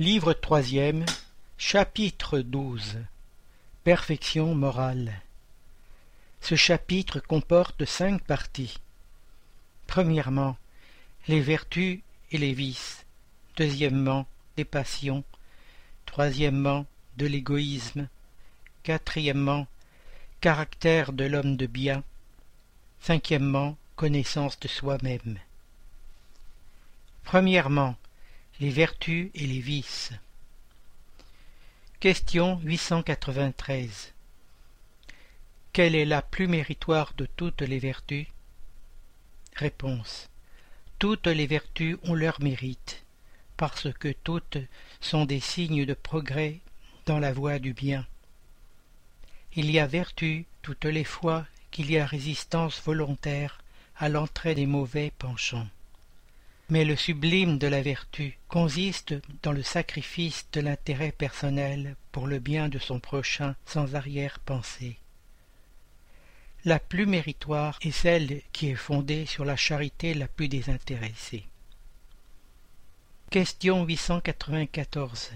Livre troisième, chapitre XII Perfection morale. Ce chapitre comporte cinq parties. Premièrement, les vertus et les vices. Deuxièmement, les passions. Troisièmement, de l'égoïsme. Quatrièmement, caractère de l'homme de bien. Cinquièmement, connaissance de soi-même. Premièrement, les vertus et les vices. Question 893. Quelle est la plus méritoire de toutes les vertus? Réponse. Toutes les vertus ont leur mérite, parce que toutes sont des signes de progrès dans la voie du bien. Il y a vertu toutes les fois qu'il y a résistance volontaire à l'entrée des mauvais penchants. Mais le sublime de la vertu consiste dans le sacrifice de l'intérêt personnel pour le bien de son prochain sans arrière-pensée. La plus méritoire est celle qui est fondée sur la charité la plus désintéressée. Question 894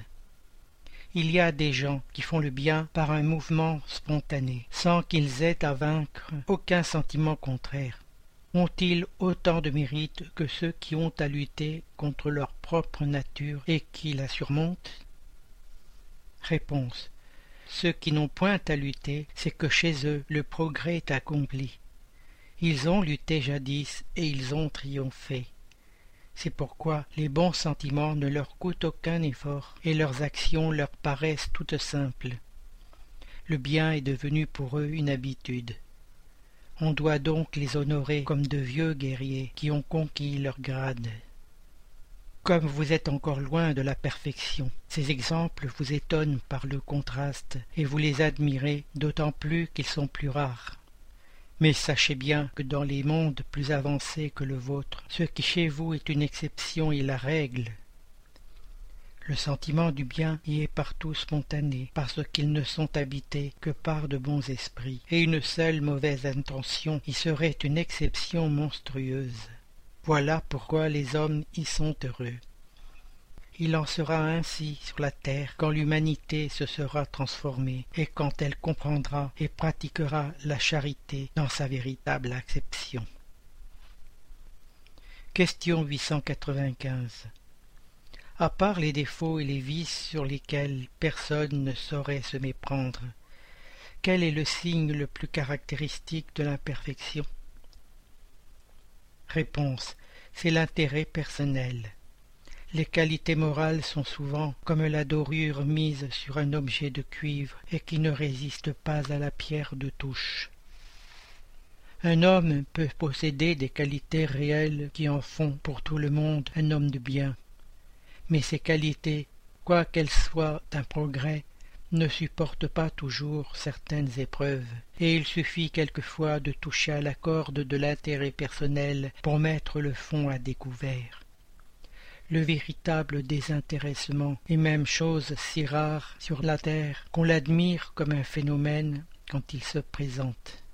Il y a des gens qui font le bien par un mouvement spontané, sans qu'ils aient à vaincre aucun sentiment contraire ont-ils autant de mérite que ceux qui ont à lutter contre leur propre nature et qui la surmontent? Réponse. Ceux qui n'ont point à lutter, c'est que chez eux le progrès est accompli. Ils ont lutté jadis et ils ont triomphé. C'est pourquoi les bons sentiments ne leur coûtent aucun effort et leurs actions leur paraissent toutes simples. Le bien est devenu pour eux une habitude. On doit donc les honorer comme de vieux guerriers qui ont conquis leur grade. Comme vous êtes encore loin de la perfection, ces exemples vous étonnent par le contraste, et vous les admirez d'autant plus qu'ils sont plus rares. Mais sachez bien que dans les mondes plus avancés que le vôtre, ce qui chez vous est une exception est la règle, le sentiment du bien y est partout spontané, parce qu'ils ne sont habités que par de bons esprits, et une seule mauvaise intention y serait une exception monstrueuse. Voilà pourquoi les hommes y sont heureux. Il en sera ainsi sur la terre quand l'humanité se sera transformée et quand elle comprendra et pratiquera la charité dans sa véritable acception. Question 895 à part les défauts et les vices sur lesquels personne ne saurait se méprendre. Quel est le signe le plus caractéristique de l'imperfection? Réponse. C'est l'intérêt personnel. Les qualités morales sont souvent comme la dorure mise sur un objet de cuivre et qui ne résiste pas à la pierre de touche. Un homme peut posséder des qualités réelles qui en font pour tout le monde un homme de bien, mais ces qualités, quoiqu'elles soient un progrès, ne supportent pas toujours certaines épreuves, et il suffit quelquefois de toucher à la corde de l'intérêt personnel pour mettre le fond à découvert. Le véritable désintéressement est même chose si rare sur la terre qu'on l'admire comme un phénomène quand il se présente.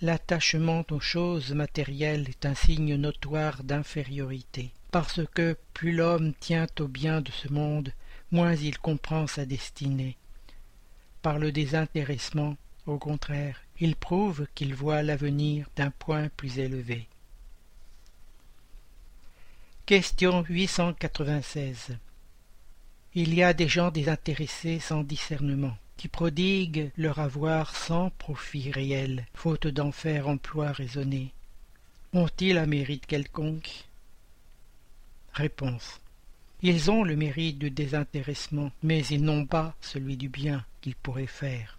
L'attachement aux choses matérielles est un signe notoire d'infériorité parce que plus l'homme tient au bien de ce monde, moins il comprend sa destinée. Par le désintéressement, au contraire, il prouve qu'il voit l'avenir d'un point plus élevé. Question 896 Il y a des gens désintéressés sans discernement, qui prodiguent leur avoir sans profit réel, faute d'en faire emploi raisonné. Ont-ils un mérite quelconque? Réponse. Ils ont le mérite du désintéressement, mais ils n'ont pas celui du bien qu'ils pourraient faire.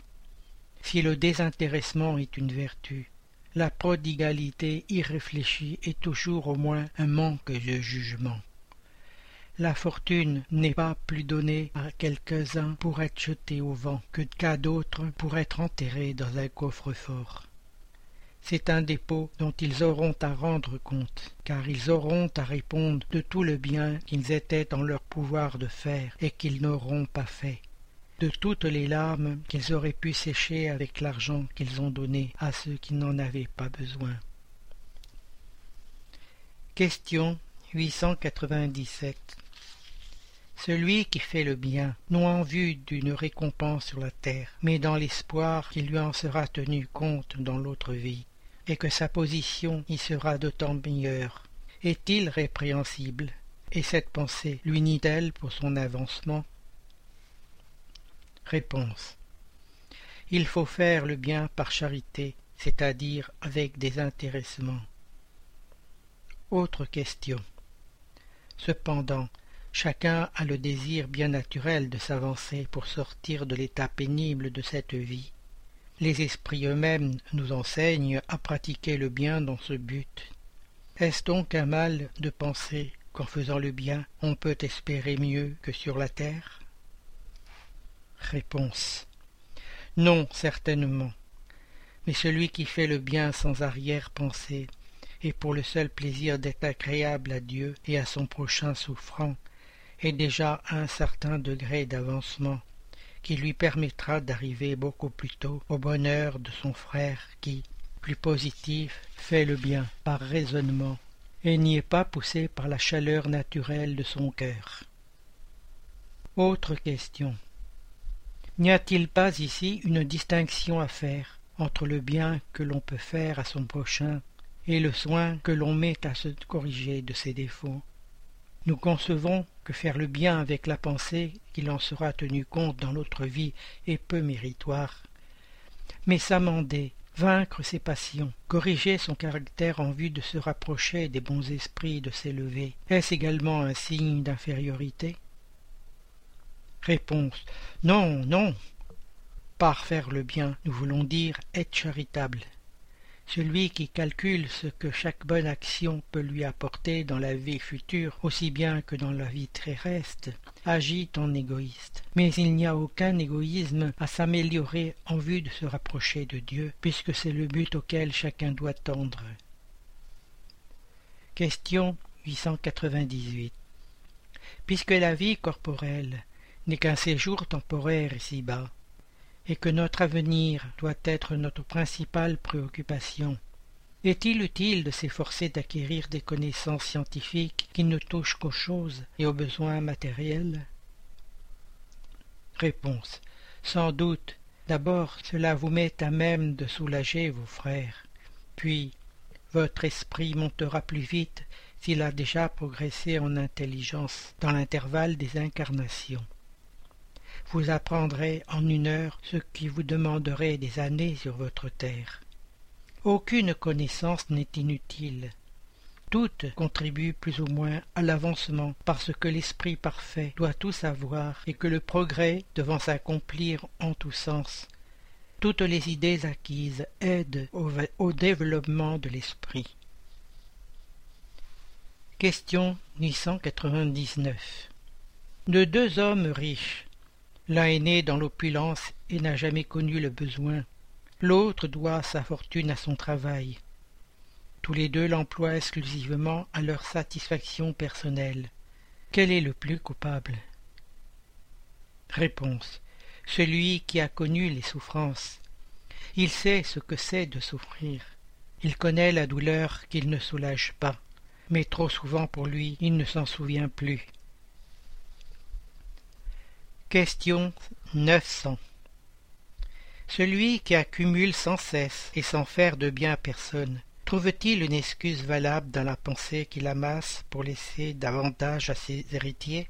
Si le désintéressement est une vertu, la prodigalité irréfléchie est toujours au moins un manque de jugement. La fortune n'est pas plus donnée à quelques-uns pour être jetée au vent que qu'à d'autres pour être enterrée dans un coffre-fort. C'est un dépôt dont ils auront à rendre compte, car ils auront à répondre de tout le bien qu'ils étaient en leur pouvoir de faire et qu'ils n'auront pas fait, de toutes les larmes qu'ils auraient pu sécher avec l'argent qu'ils ont donné à ceux qui n'en avaient pas besoin. Question 897 celui qui fait le bien, non en vue d'une récompense sur la terre, mais dans l'espoir qu'il lui en sera tenu compte dans l'autre vie, et que sa position y sera d'autant meilleure. Est-il répréhensible? Et cette pensée l'unit-elle pour son avancement? Réponse. Il faut faire le bien par charité, c'est-à-dire avec désintéressement. Autre question. Cependant, chacun a le désir bien naturel de s'avancer pour sortir de l'état pénible de cette vie. Les esprits eux-mêmes nous enseignent à pratiquer le bien dans ce but. Est-ce donc un mal de penser qu'en faisant le bien on peut espérer mieux que sur la terre? Réponse. Non, certainement. Mais celui qui fait le bien sans arrière-pensée, et pour le seul plaisir d'être agréable à Dieu et à son prochain souffrant, est déjà à un certain degré d'avancement, qui lui permettra d'arriver beaucoup plus tôt au bonheur de son frère qui, plus positif, fait le bien par raisonnement, et n'y est pas poussé par la chaleur naturelle de son cœur. Autre question. N'y a-t-il pas ici une distinction à faire entre le bien que l'on peut faire à son prochain et le soin que l'on met à se corriger de ses défauts? Nous concevons que faire le bien avec la pensée qu'il en sera tenu compte dans l'autre vie est peu méritoire. Mais s'amender, vaincre ses passions, corriger son caractère en vue de se rapprocher des bons esprits de s'élever, est-ce également un signe d'infériorité? Réponse Non, non. Par faire le bien, nous voulons dire être charitable. Celui qui calcule ce que chaque bonne action peut lui apporter dans la vie future aussi bien que dans la vie terrestre agit en égoïste. Mais il n'y a aucun égoïsme à s'améliorer en vue de se rapprocher de Dieu, puisque c'est le but auquel chacun doit tendre. Question 898 Puisque la vie corporelle n'est qu'un séjour temporaire ici-bas, et que notre avenir doit être notre principale préoccupation. Est-il utile de s'efforcer d'acquérir des connaissances scientifiques qui ne touchent qu'aux choses et aux besoins matériels? Réponse. Sans doute. D'abord, cela vous met à même de soulager vos frères. Puis, votre esprit montera plus vite s'il a déjà progressé en intelligence dans l'intervalle des incarnations vous apprendrez en une heure ce qui vous demanderait des années sur votre terre. Aucune connaissance n'est inutile. Toutes contribuent plus ou moins à l'avancement parce que l'esprit parfait doit tout savoir et que le progrès devant s'accomplir en tous sens. Toutes les idées acquises aident au, développement de l'esprit. Question 899 De deux hommes riches, L'un est né dans l'opulence et n'a jamais connu le besoin. L'autre doit sa fortune à son travail. Tous les deux l'emploient exclusivement à leur satisfaction personnelle. Quel est le plus coupable? Réponse. Celui qui a connu les souffrances. Il sait ce que c'est de souffrir. Il connaît la douleur qu'il ne soulage pas, mais trop souvent pour lui il ne s'en souvient plus. Question 900 Celui qui accumule sans cesse et sans faire de bien à personne, trouve-t-il une excuse valable dans la pensée qu'il amasse pour laisser davantage à ses héritiers?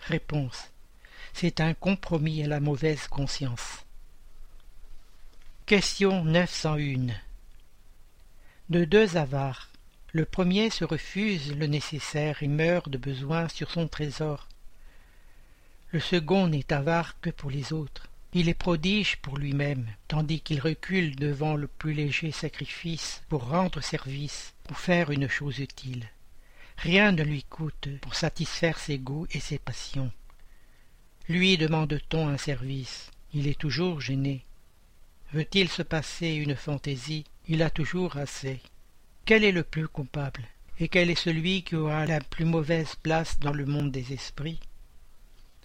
Réponse. C'est un compromis à la mauvaise conscience. Question 901 De deux avares, le premier se refuse le nécessaire et meurt de besoin sur son trésor le second n'est avare que pour les autres. Il est prodige pour lui-même, tandis qu'il recule devant le plus léger sacrifice pour rendre service ou faire une chose utile. Rien ne lui coûte pour satisfaire ses goûts et ses passions. Lui demande-t-on un service, il est toujours gêné. Veut-il se passer une fantaisie, il a toujours assez. Quel est le plus coupable? Et quel est celui qui aura la plus mauvaise place dans le monde des esprits?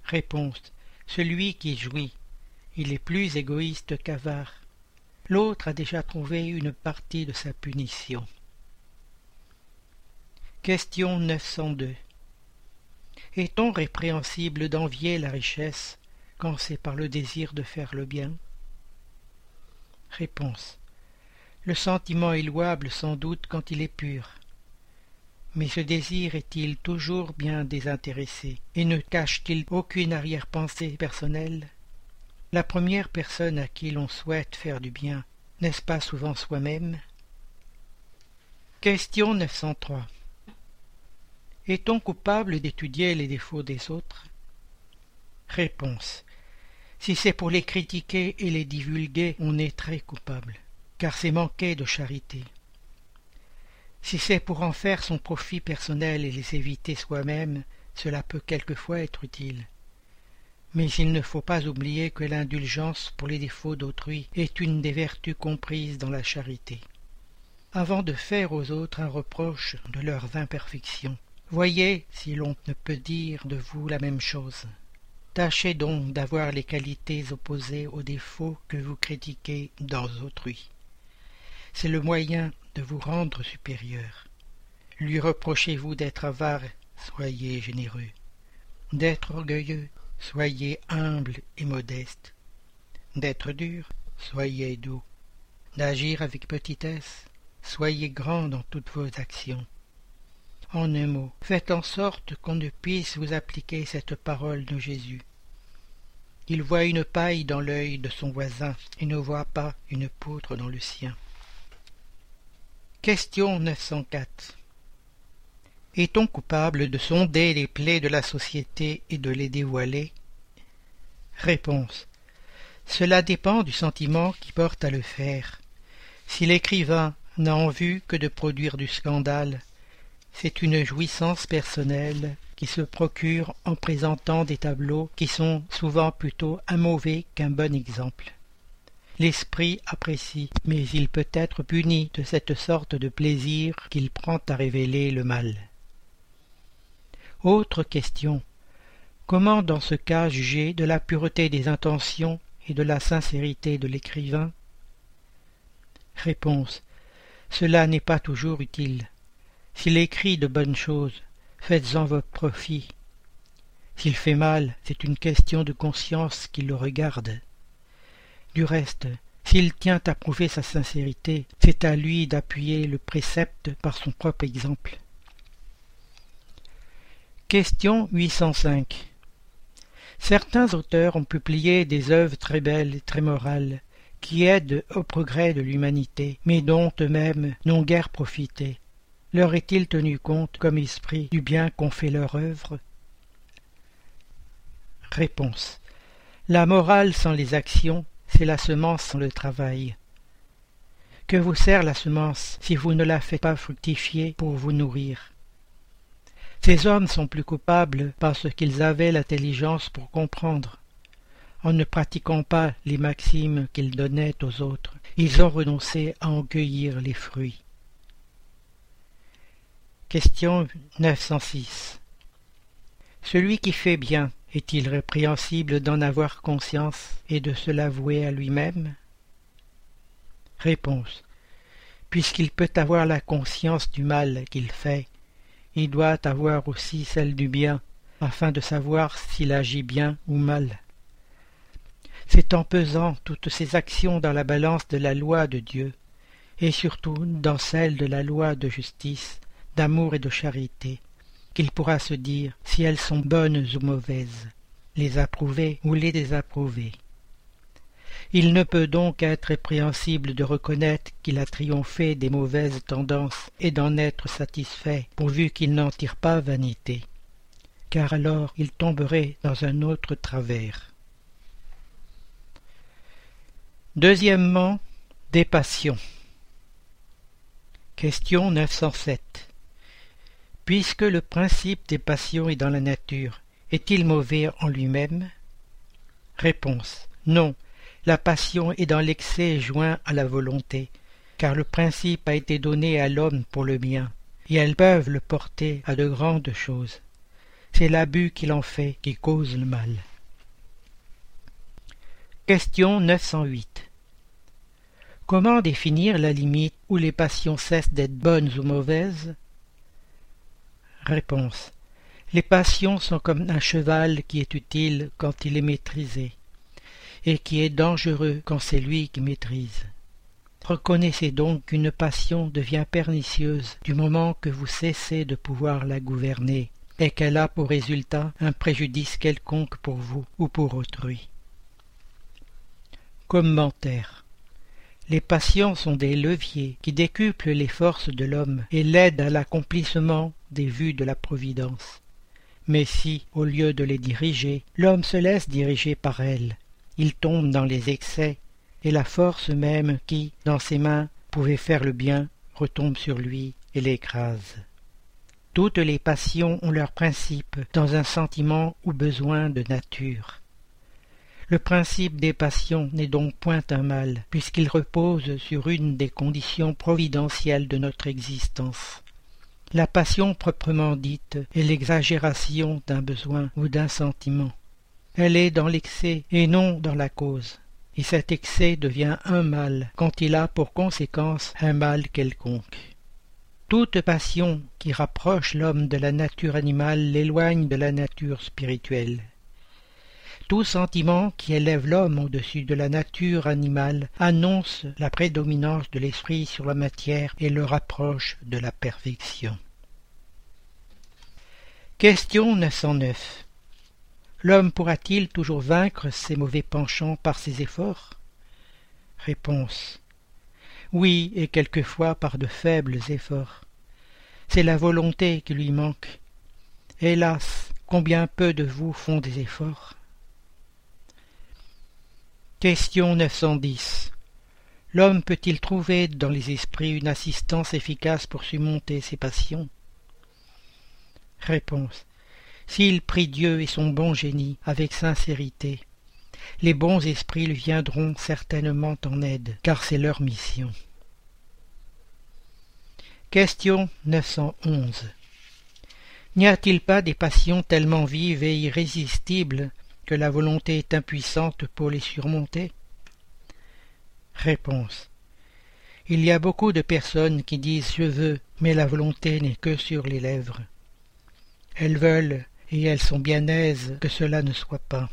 Réponse. Celui qui jouit. Il est plus égoïste qu'avare. L'autre a déjà trouvé une partie de sa punition. Question 902. Est-on répréhensible d'envier la richesse quand c'est par le désir de faire le bien? Réponse. Le sentiment est louable sans doute quand il est pur. Mais ce désir est-il toujours bien désintéressé et ne cache-t-il aucune arrière-pensée personnelle? La première personne à qui l'on souhaite faire du bien, n'est-ce pas souvent soi-même? Question 903 Est-on coupable d'étudier les défauts des autres? Réponse. Si c'est pour les critiquer et les divulguer, on est très coupable, car c'est manquer de charité. Si c'est pour en faire son profit personnel et les éviter soi-même, cela peut quelquefois être utile. Mais il ne faut pas oublier que l'indulgence pour les défauts d'autrui est une des vertus comprises dans la charité. Avant de faire aux autres un reproche de leurs imperfections, voyez si l'on ne peut dire de vous la même chose. Tâchez donc d'avoir les qualités opposées aux défauts que vous critiquez dans autrui. C'est le moyen de vous rendre supérieur. Lui reprochez-vous d'être avare, soyez généreux. D'être orgueilleux, soyez humble et modeste. D'être dur, soyez doux. D'agir avec petitesse, soyez grand dans toutes vos actions. En un mot, faites en sorte qu'on ne puisse vous appliquer cette parole de Jésus. Il voit une paille dans l'œil de son voisin et ne voit pas une poutre dans le sien. Question 904 Est-on coupable de sonder les plaies de la société et de les dévoiler? Réponse Cela dépend du sentiment qui porte à le faire. Si l'écrivain n'a en vue que de produire du scandale, c'est une jouissance personnelle qui se procure en présentant des tableaux qui sont souvent plutôt un mauvais qu'un bon exemple. L'esprit apprécie, mais il peut être puni de cette sorte de plaisir qu'il prend à révéler le mal. Autre question. Comment dans ce cas juger de la pureté des intentions et de la sincérité de l'écrivain? Réponse. Cela n'est pas toujours utile. S'il écrit de bonnes choses, faites-en votre profit. S'il fait mal, c'est une question de conscience qui le regarde. Du reste, s'il tient à prouver sa sincérité, c'est à lui d'appuyer le précepte par son propre exemple. Question 805 Certains auteurs ont publié des œuvres très belles et très morales, qui aident au progrès de l'humanité, mais dont eux-mêmes n'ont guère profité. Leur est-il tenu compte comme esprit du bien qu'ont fait leur œuvre Réponse. La morale sans les actions c'est la semence sans le travail. Que vous sert la semence si vous ne la faites pas fructifier pour vous nourrir? Ces hommes sont plus coupables parce qu'ils avaient l'intelligence pour comprendre. En ne pratiquant pas les maximes qu'ils donnaient aux autres, ils ont renoncé à en cueillir les fruits. Question 906 Celui qui fait bien est-il répréhensible d'en avoir conscience et de se l'avouer à lui-même? Réponse. Puisqu'il peut avoir la conscience du mal qu'il fait, il doit avoir aussi celle du bien, afin de savoir s'il agit bien ou mal. C'est en pesant toutes ses actions dans la balance de la loi de Dieu, et surtout dans celle de la loi de justice, d'amour et de charité, qu'il pourra se dire si elles sont bonnes ou mauvaises, les approuver ou les désapprouver. Il ne peut donc être répréhensible de reconnaître qu'il a triomphé des mauvaises tendances et d'en être satisfait, pourvu qu'il n'en tire pas vanité, car alors il tomberait dans un autre travers. Deuxièmement, des passions. Question 907. Puisque le principe des passions est dans la nature, est-il mauvais en lui-même? Réponse. Non, la passion est dans l'excès joint à la volonté, car le principe a été donné à l'homme pour le bien, et elles peuvent le porter à de grandes choses. C'est l'abus qu'il en fait qui cause le mal. Question 908 Comment définir la limite où les passions cessent d'être bonnes ou mauvaises? Réponse. Les passions sont comme un cheval qui est utile quand il est maîtrisé, et qui est dangereux quand c'est lui qui maîtrise. Reconnaissez donc qu'une passion devient pernicieuse du moment que vous cessez de pouvoir la gouverner, et qu'elle a pour résultat un préjudice quelconque pour vous ou pour autrui. Commentaire Les passions sont des leviers qui décuplent les forces de l'homme et l'aident à l'accomplissement des vues de la Providence. Mais si, au lieu de les diriger, l'homme se laisse diriger par elles, il tombe dans les excès, et la force même qui, dans ses mains, pouvait faire le bien, retombe sur lui et l'écrase. Toutes les passions ont leur principe dans un sentiment ou besoin de nature. Le principe des passions n'est donc point un mal, puisqu'il repose sur une des conditions providentielles de notre existence. La passion proprement dite est l'exagération d'un besoin ou d'un sentiment. Elle est dans l'excès et non dans la cause, et cet excès devient un mal quand il a pour conséquence un mal quelconque. Toute passion qui rapproche l'homme de la nature animale l'éloigne de la nature spirituelle. Tout sentiment qui élève l'homme au-dessus de la nature animale annonce la prédominance de l'esprit sur la matière et le rapproche de la perfection. Question 909 L'homme pourra-t-il toujours vaincre ses mauvais penchants par ses efforts? Réponse Oui, et quelquefois par de faibles efforts. C'est la volonté qui lui manque. Hélas, combien peu de vous font des efforts Question 910 L'homme peut-il trouver dans les esprits une assistance efficace pour surmonter ses passions? Réponse. S'il prie Dieu et son bon génie avec sincérité, les bons esprits lui viendront certainement en aide, car c'est leur mission. Question 911 N'y a-t-il pas des passions tellement vives et irrésistibles que la volonté est impuissante pour les surmonter Réponse Il y a beaucoup de personnes qui disent je veux, mais la volonté n'est que sur les lèvres. Elles veulent, et elles sont bien aises que cela ne soit pas.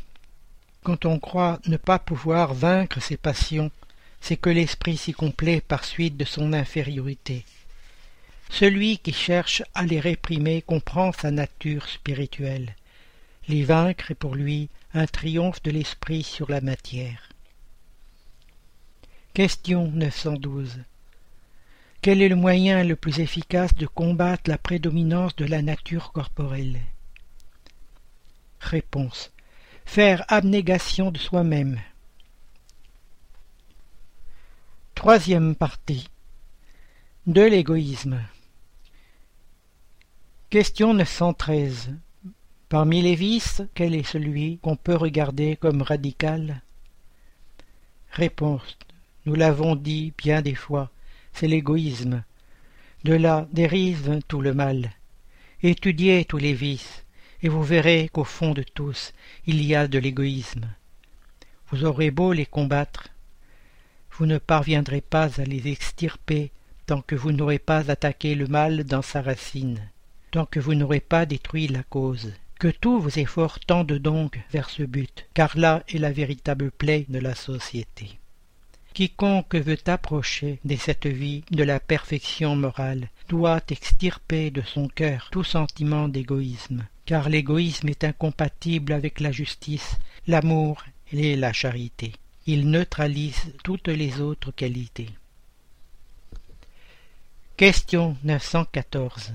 Quand on croit ne pas pouvoir vaincre ses passions, c'est que l'esprit s'y complaît par suite de son infériorité. Celui qui cherche à les réprimer comprend sa nature spirituelle. Les vaincre est pour lui un triomphe de l'esprit sur la matière. Question 912 quel est le moyen le plus efficace de combattre la prédominance de la nature corporelle? Réponse. Faire abnégation de soi-même. Troisième partie. De l'égoïsme. Question 913. Parmi les vices, quel est celui qu'on peut regarder comme radical? Réponse. Nous l'avons dit bien des fois c'est l'égoïsme. De là dérive tout le mal. Étudiez tous les vices, et vous verrez qu'au fond de tous il y a de l'égoïsme. Vous aurez beau les combattre, vous ne parviendrez pas à les extirper tant que vous n'aurez pas attaqué le mal dans sa racine, tant que vous n'aurez pas détruit la cause. Que tous vos efforts tendent donc vers ce but, car là est la véritable plaie de la société. Quiconque veut approcher de cette vie de la perfection morale doit extirper de son cœur tout sentiment d'égoïsme, car l'égoïsme est incompatible avec la justice, l'amour et la charité. Il neutralise toutes les autres qualités. Question 914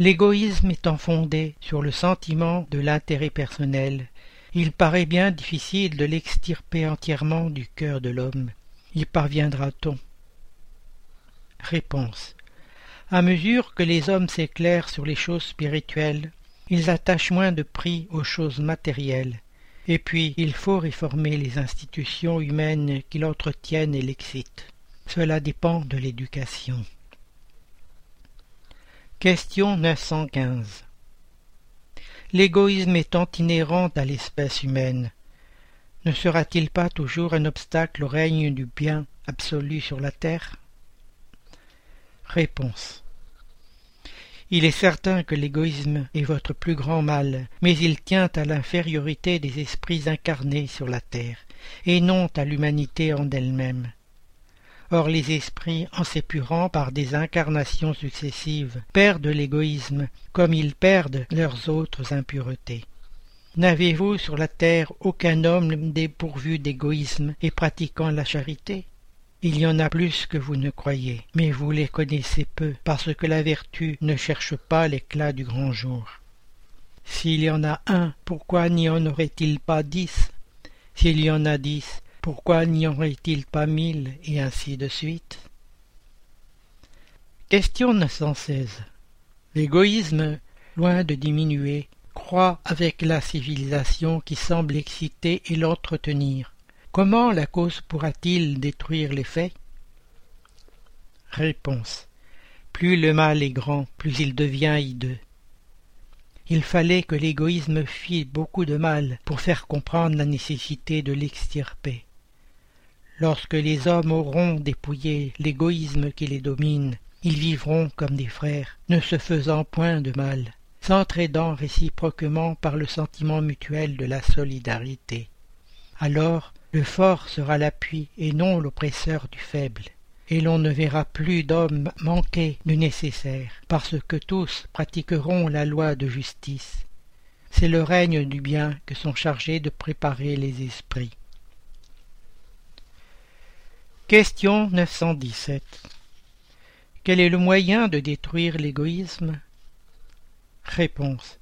L'égoïsme étant fondé sur le sentiment de l'intérêt personnel, il paraît bien difficile de l'extirper entièrement du cœur de l'homme. Y parviendra-t-on? Réponse. À mesure que les hommes s'éclairent sur les choses spirituelles, ils attachent moins de prix aux choses matérielles, et puis il faut réformer les institutions humaines qui l'entretiennent et l'excitent. Cela dépend de l'éducation. Question 915 L'égoïsme étant inhérent à l'espèce humaine, ne sera-t-il pas toujours un obstacle au règne du bien absolu sur la terre? Réponse. Il est certain que l'égoïsme est votre plus grand mal, mais il tient à l'infériorité des esprits incarnés sur la terre, et non à l'humanité en elle-même. Or les esprits, en s'épurant par des incarnations successives, perdent l'égoïsme, comme ils perdent leurs autres impuretés. N'avez-vous sur la terre aucun homme dépourvu d'égoïsme et pratiquant la charité? Il y en a plus que vous ne croyez, mais vous les connaissez peu, parce que la vertu ne cherche pas l'éclat du grand jour. S'il y en a un, pourquoi n'y en aurait-il pas dix? S'il y en a dix, pourquoi n'y aurait-il pas mille, et ainsi de suite? Question 916. L'égoïsme, loin de diminuer, croît avec la civilisation qui semble exciter et l'entretenir. Comment la cause pourra-t-il détruire l'effet Réponse. Plus le mal est grand, plus il devient hideux. Il fallait que l'égoïsme fît beaucoup de mal pour faire comprendre la nécessité de l'extirper. Lorsque les hommes auront dépouillé l'égoïsme qui les domine, ils vivront comme des frères, ne se faisant point de mal, s'entraidant réciproquement par le sentiment mutuel de la solidarité. Alors le fort sera l'appui et non l'oppresseur du faible, et l'on ne verra plus d'hommes manquer du nécessaire, parce que tous pratiqueront la loi de justice. C'est le règne du bien que sont chargés de préparer les esprits. Question 917 Quel est le moyen de détruire l'égoïsme? Réponse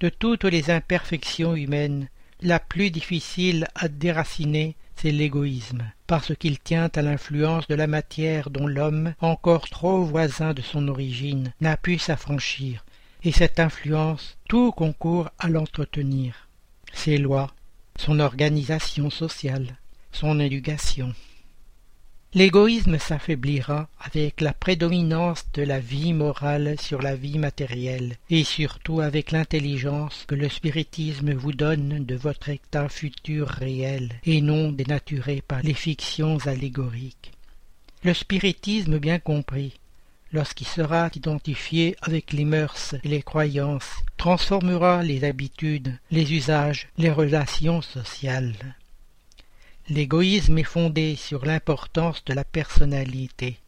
De toutes les imperfections humaines, la plus difficile à déraciner, c'est l'égoïsme, parce qu'il tient à l'influence de la matière dont l'homme, encore trop voisin de son origine, n'a pu s'affranchir, et cette influence, tout concourt à l'entretenir. Ses lois, son organisation sociale, son éducation. L'égoïsme s'affaiblira avec la prédominance de la vie morale sur la vie matérielle, et surtout avec l'intelligence que le spiritisme vous donne de votre état futur réel, et non dénaturé par les fictions allégoriques. Le spiritisme bien compris, lorsqu'il sera identifié avec les mœurs et les croyances, transformera les habitudes, les usages, les relations sociales. L'égoïsme est fondé sur l'importance de la personnalité.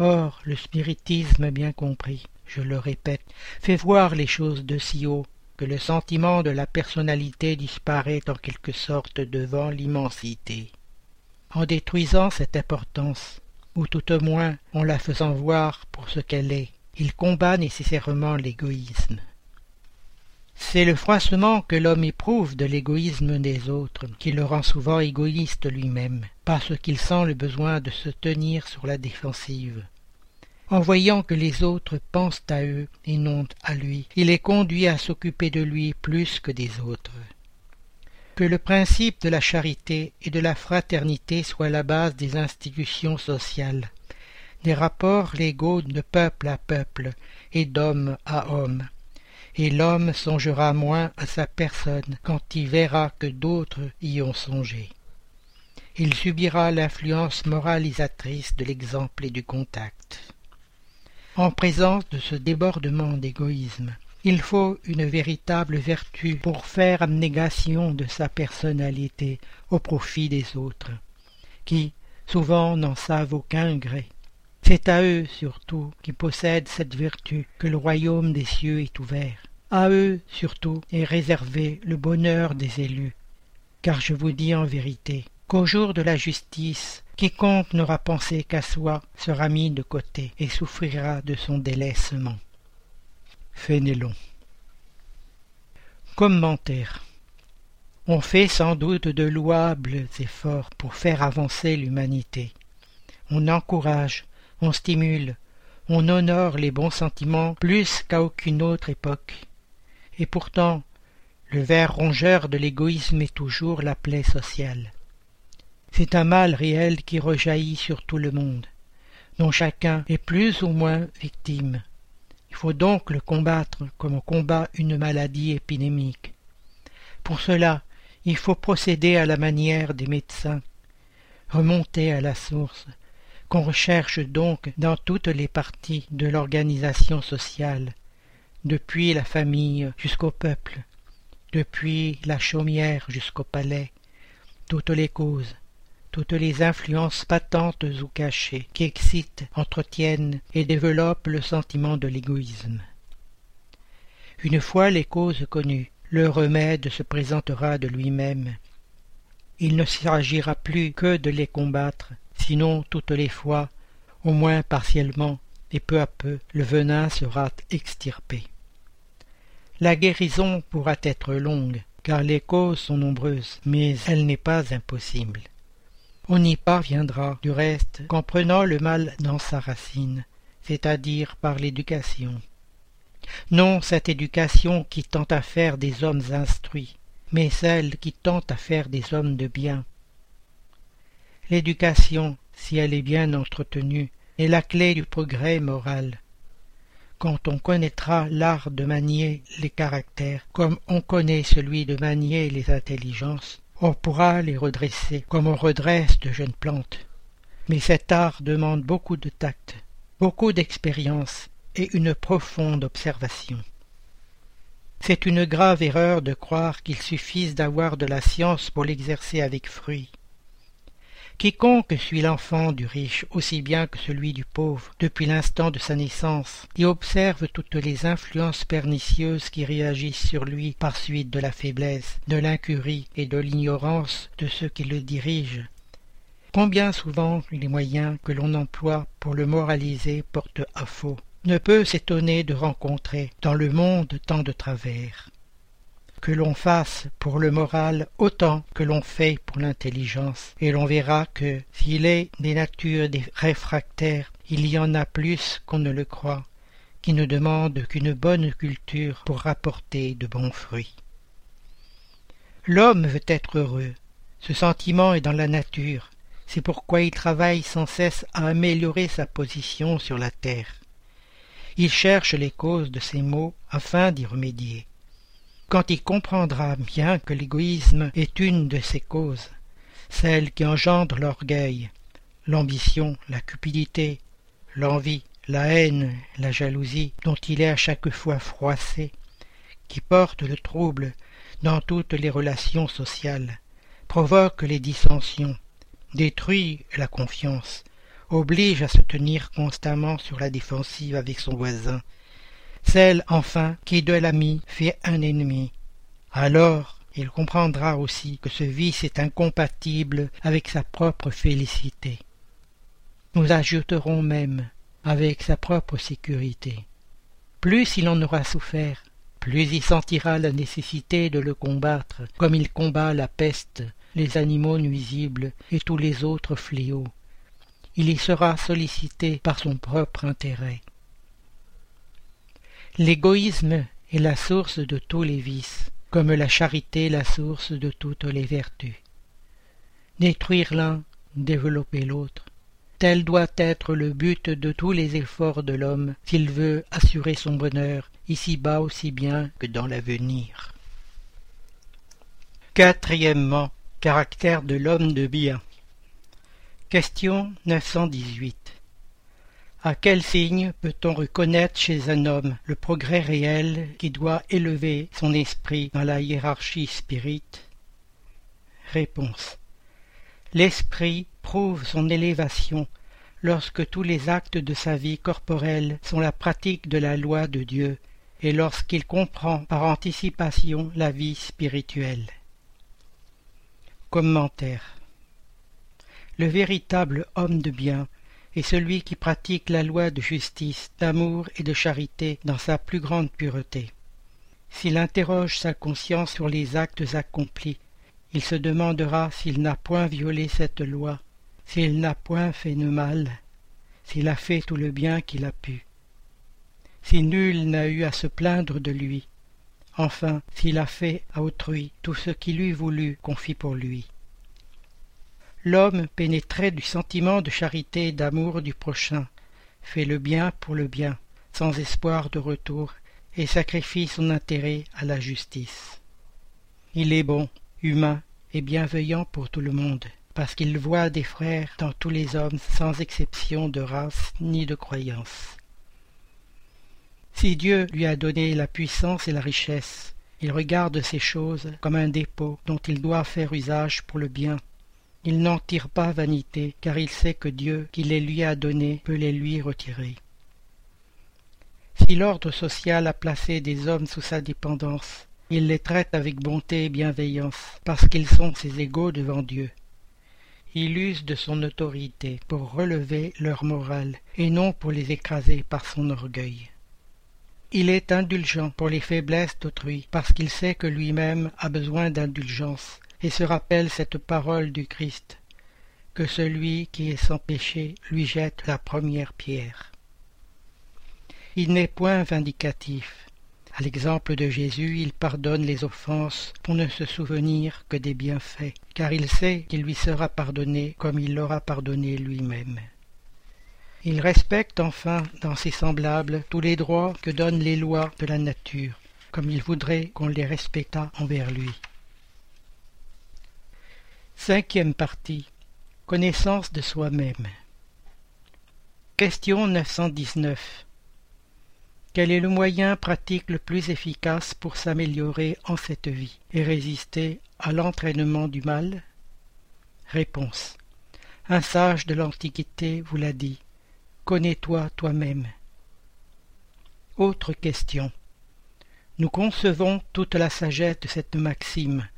Or, le spiritisme bien compris, je le répète, fait voir les choses de si haut que le sentiment de la personnalité disparaît en quelque sorte devant l'immensité. En détruisant cette importance, ou tout au moins en la faisant voir pour ce qu'elle est, il combat nécessairement l'égoïsme. C'est le froissement que l'homme éprouve de l'égoïsme des autres qui le rend souvent égoïste lui-même, parce qu'il sent le besoin de se tenir sur la défensive. En voyant que les autres pensent à eux et non à lui, il est conduit à s'occuper de lui plus que des autres. Que le principe de la charité et de la fraternité soit la base des institutions sociales, des rapports légaux de peuple à peuple et d'homme à homme, et l'homme songera moins à sa personne quand il verra que d'autres y ont songé. Il subira l'influence moralisatrice de l'exemple et du contact. En présence de ce débordement d'égoïsme, il faut une véritable vertu pour faire abnégation de sa personnalité au profit des autres, qui souvent n'en savent aucun gré. C'est à eux surtout qui possèdent cette vertu que le royaume des cieux est ouvert. À eux surtout est réservé le bonheur des élus. Car je vous dis en vérité qu'au jour de la justice, quiconque n'aura pensé qu'à soi sera mis de côté et souffrira de son délaissement. Fénélon. Commentaire. On fait sans doute de louables efforts pour faire avancer l'humanité. On encourage, on stimule, on honore les bons sentiments plus qu'à aucune autre époque. Et pourtant, le ver rongeur de l'égoïsme est toujours la plaie sociale. C'est un mal réel qui rejaillit sur tout le monde, dont chacun est plus ou moins victime. Il faut donc le combattre comme on combat une maladie épidémique. Pour cela, il faut procéder à la manière des médecins, remonter à la source, qu'on recherche donc dans toutes les parties de l'organisation sociale, depuis la famille jusqu'au peuple, depuis la chaumière jusqu'au palais, toutes les causes, toutes les influences patentes ou cachées qui excitent, entretiennent et développent le sentiment de l'égoïsme. Une fois les causes connues, le remède se présentera de lui-même. Il ne s'agira plus que de les combattre, sinon toutes les fois, au moins partiellement, et peu à peu, le venin sera extirpé. La guérison pourra être longue, car les causes sont nombreuses, mais elle n'est pas impossible. On y parviendra, du reste, qu'en prenant le mal dans sa racine, c'est-à-dire par l'éducation. Non cette éducation qui tend à faire des hommes instruits, mais celle qui tend à faire des hommes de bien. L'éducation, si elle est bien entretenue, est la clé du progrès moral. Quand on connaîtra l'art de manier les caractères, comme on connaît celui de manier les intelligences, on pourra les redresser comme on redresse de jeunes plantes. Mais cet art demande beaucoup de tact, beaucoup d'expérience et une profonde observation. C'est une grave erreur de croire qu'il suffise d'avoir de la science pour l'exercer avec fruit. Quiconque suit l'enfant du riche aussi bien que celui du pauvre depuis l'instant de sa naissance et observe toutes les influences pernicieuses qui réagissent sur lui par suite de la faiblesse, de l'incurie et de l'ignorance de ceux qui le dirigent, combien souvent les moyens que l'on emploie pour le moraliser portent à faux ne peut s'étonner de rencontrer dans le monde tant de travers. Que l'on fasse pour le moral autant que l'on fait pour l'intelligence, et l'on verra que, s'il est des natures des réfractaires, il y en a plus qu'on ne le croit, qui ne demandent qu'une bonne culture pour rapporter de bons fruits. L'homme veut être heureux. Ce sentiment est dans la nature. C'est pourquoi il travaille sans cesse à améliorer sa position sur la terre. Il cherche les causes de ces maux afin d'y remédier. Quand il comprendra bien que l'égoïsme est une de ces causes, celle qui engendre l'orgueil, l'ambition, la cupidité, l'envie, la haine, la jalousie, dont il est à chaque fois froissé, qui porte le trouble dans toutes les relations sociales, provoque les dissensions, détruit la confiance, oblige à se tenir constamment sur la défensive avec son voisin, celle enfin qui de l'ami fait un ennemi. Alors il comprendra aussi que ce vice est incompatible avec sa propre félicité. Nous ajouterons même avec sa propre sécurité. Plus il en aura souffert, plus il sentira la nécessité de le combattre, comme il combat la peste, les animaux nuisibles et tous les autres fléaux il y sera sollicité par son propre intérêt. L'égoïsme est la source de tous les vices, comme la charité la source de toutes les vertus. Détruire l'un, développer l'autre, tel doit être le but de tous les efforts de l'homme s'il veut assurer son bonheur ici-bas aussi bien que dans l'avenir. Quatrièmement, caractère de l'homme de bien. Question 918 À quel signe peut-on reconnaître chez un homme le progrès réel qui doit élever son esprit dans la hiérarchie spirite? Réponse. L'esprit prouve son élévation lorsque tous les actes de sa vie corporelle sont la pratique de la loi de Dieu et lorsqu'il comprend par anticipation la vie spirituelle. Commentaire. Le véritable homme de bien est celui qui pratique la loi de justice, d'amour et de charité dans sa plus grande pureté. S'il interroge sa conscience sur les actes accomplis, il se demandera s'il n'a point violé cette loi, s'il n'a point fait de mal, s'il a fait tout le bien qu'il a pu. Si nul n'a eu à se plaindre de lui, enfin s'il a fait à autrui tout ce qu'il eût voulu qu'on fît pour lui l'homme pénétré du sentiment de charité et d'amour du prochain fait le bien pour le bien sans espoir de retour et sacrifie son intérêt à la justice il est bon humain et bienveillant pour tout le monde parce qu'il voit des frères dans tous les hommes sans exception de race ni de croyance. Si Dieu lui a donné la puissance et la richesse, il regarde ces choses comme un dépôt dont il doit faire usage pour le bien. Il n'en tire pas vanité, car il sait que Dieu, qui les lui a donnés, peut les lui retirer. Si l'ordre social a placé des hommes sous sa dépendance, il les traite avec bonté et bienveillance, parce qu'ils sont ses égaux devant Dieu. Il use de son autorité pour relever leur morale, et non pour les écraser par son orgueil. Il est indulgent pour les faiblesses d'autrui, parce qu'il sait que lui-même a besoin d'indulgence, et se rappelle cette parole du Christ, que celui qui est sans péché lui jette la première pierre. Il n'est point vindicatif. À l'exemple de Jésus, il pardonne les offenses pour ne se souvenir que des bienfaits, car il sait qu'il lui sera pardonné comme il l'aura pardonné lui-même. Il respecte enfin dans ses semblables tous les droits que donnent les lois de la nature, comme il voudrait qu'on les respectât envers lui. Cinquième partie. Connaissance de soi-même. Question 919. Quel est le moyen pratique le plus efficace pour s'améliorer en cette vie et résister à l'entraînement du mal? Réponse. Un sage de l'Antiquité vous l'a dit Connais-toi toi-même. Autre question. Nous concevons toute la sagesse de cette maxime,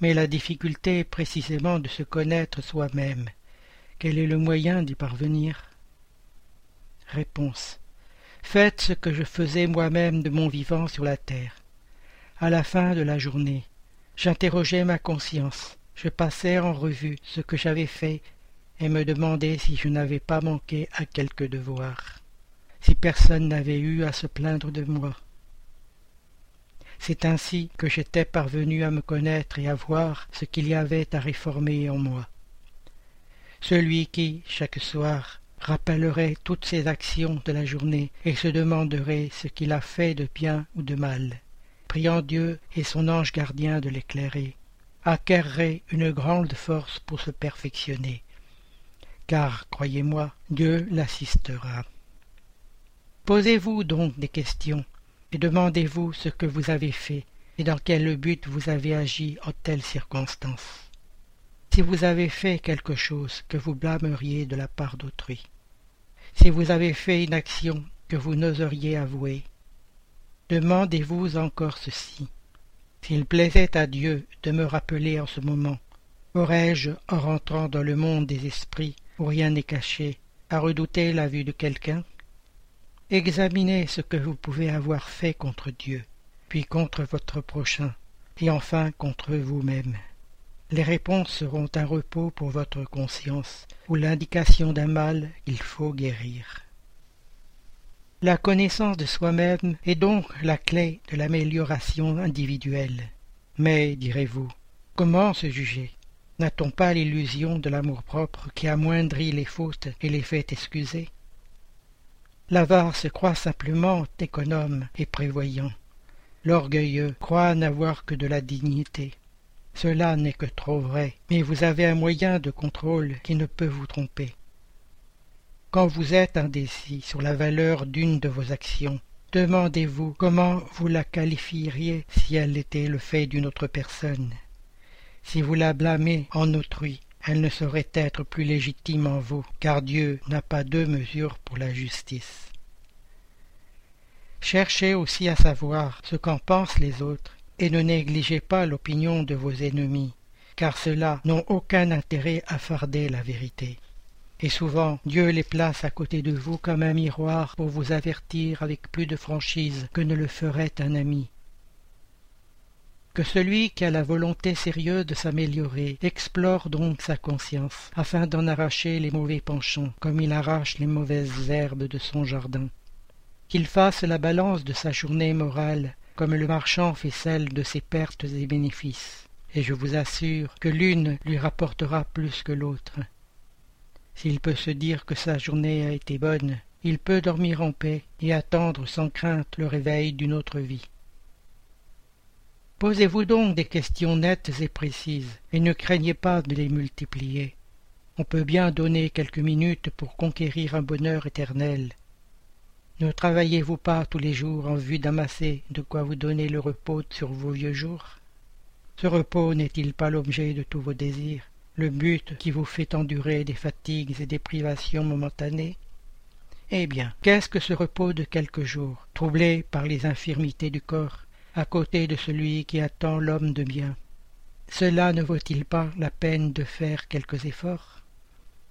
mais la difficulté est précisément de se connaître soi-même. Quel est le moyen d'y parvenir? Réponse. Faites ce que je faisais moi-même de mon vivant sur la terre. À la fin de la journée, j'interrogeais ma conscience, je passais en revue ce que j'avais fait et me demandai si je n'avais pas manqué à quelque devoir, si personne n'avait eu à se plaindre de moi. C'est ainsi que j'étais parvenu à me connaître et à voir ce qu'il y avait à réformer en moi. Celui qui, chaque soir, rappellerait toutes ses actions de la journée et se demanderait ce qu'il a fait de bien ou de mal, priant Dieu et son ange gardien de l'éclairer, acquerrait une grande force pour se perfectionner car, croyez-moi, Dieu l'assistera. Posez-vous donc des questions, et demandez-vous ce que vous avez fait, et dans quel but vous avez agi en telles circonstances. Si vous avez fait quelque chose que vous blâmeriez de la part d'autrui, si vous avez fait une action que vous n'oseriez avouer, demandez-vous encore ceci. S'il plaisait à Dieu de me rappeler en ce moment, aurais-je, en rentrant dans le monde des esprits, où rien n'est caché, à redouter la vue de quelqu'un? Examinez ce que vous pouvez avoir fait contre Dieu, puis contre votre prochain, et enfin contre vous-même. Les réponses seront un repos pour votre conscience, ou l'indication d'un mal qu'il faut guérir. La connaissance de soi-même est donc la clé de l'amélioration individuelle. Mais, direz-vous, comment se juger? N'a-t-on pas l'illusion de l'amour-propre qui amoindrit les fautes et les fait excuser? L'avare se croit simplement économe et prévoyant. L'orgueilleux croit n'avoir que de la dignité. Cela n'est que trop vrai, mais vous avez un moyen de contrôle qui ne peut vous tromper. Quand vous êtes indécis sur la valeur d'une de vos actions, demandez-vous comment vous la qualifieriez si elle était le fait d'une autre personne. Si vous la blâmez en autrui, elle ne saurait être plus légitime en vous, car Dieu n'a pas deux mesures pour la justice. Cherchez aussi à savoir ce qu'en pensent les autres, et ne négligez pas l'opinion de vos ennemis, car ceux-là n'ont aucun intérêt à farder la vérité. Et souvent Dieu les place à côté de vous comme un miroir pour vous avertir avec plus de franchise que ne le ferait un ami que celui qui a la volonté sérieuse de s'améliorer explore donc sa conscience, afin d'en arracher les mauvais penchants, comme il arrache les mauvaises herbes de son jardin. Qu'il fasse la balance de sa journée morale, comme le marchand fait celle de ses pertes et bénéfices, et je vous assure que l'une lui rapportera plus que l'autre. S'il peut se dire que sa journée a été bonne, il peut dormir en paix et attendre sans crainte le réveil d'une autre vie. Posez-vous donc des questions nettes et précises, et ne craignez pas de les multiplier. On peut bien donner quelques minutes pour conquérir un bonheur éternel. Ne travaillez-vous pas tous les jours en vue d'amasser de quoi vous donner le repos sur vos vieux jours? Ce repos n'est-il pas l'objet de tous vos désirs, le but qui vous fait endurer des fatigues et des privations momentanées? Eh bien, qu'est-ce que ce repos de quelques jours, troublé par les infirmités du corps, à côté de celui qui attend l'homme de bien Cela ne vaut-il pas la peine de faire quelques efforts?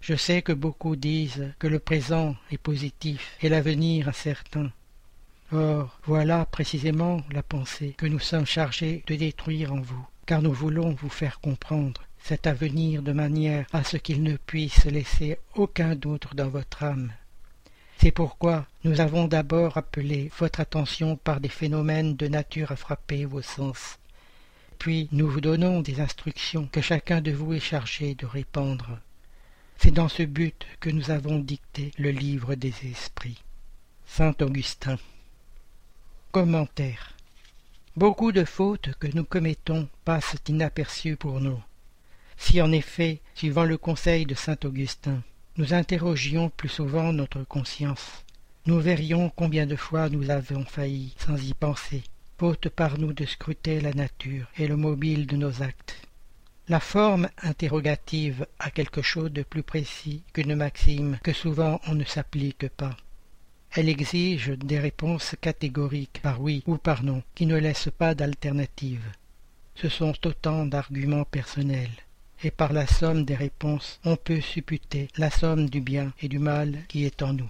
Je sais que beaucoup disent que le présent est positif et l'avenir incertain. Or, voilà précisément la pensée que nous sommes chargés de détruire en vous, car nous voulons vous faire comprendre cet avenir de manière à ce qu'il ne puisse laisser aucun doute dans votre âme. C'est pourquoi nous avons d'abord appelé votre attention par des phénomènes de nature à frapper vos sens. Puis nous vous donnons des instructions que chacun de vous est chargé de répandre. C'est dans ce but que nous avons dicté le livre des esprits. Saint Augustin. Commentaire. Beaucoup de fautes que nous commettons passent inaperçues pour nous. Si en effet, suivant le conseil de saint Augustin, nous interrogions plus souvent notre conscience, nous verrions combien de fois nous avons failli sans y penser, faute par nous de scruter la nature et le mobile de nos actes. La forme interrogative a quelque chose de plus précis qu'une maxime que souvent on ne s'applique pas. Elle exige des réponses catégoriques par oui ou par non, qui ne laissent pas d'alternative. Ce sont autant d'arguments personnels, et par la somme des réponses on peut supputer la somme du bien et du mal qui est en nous.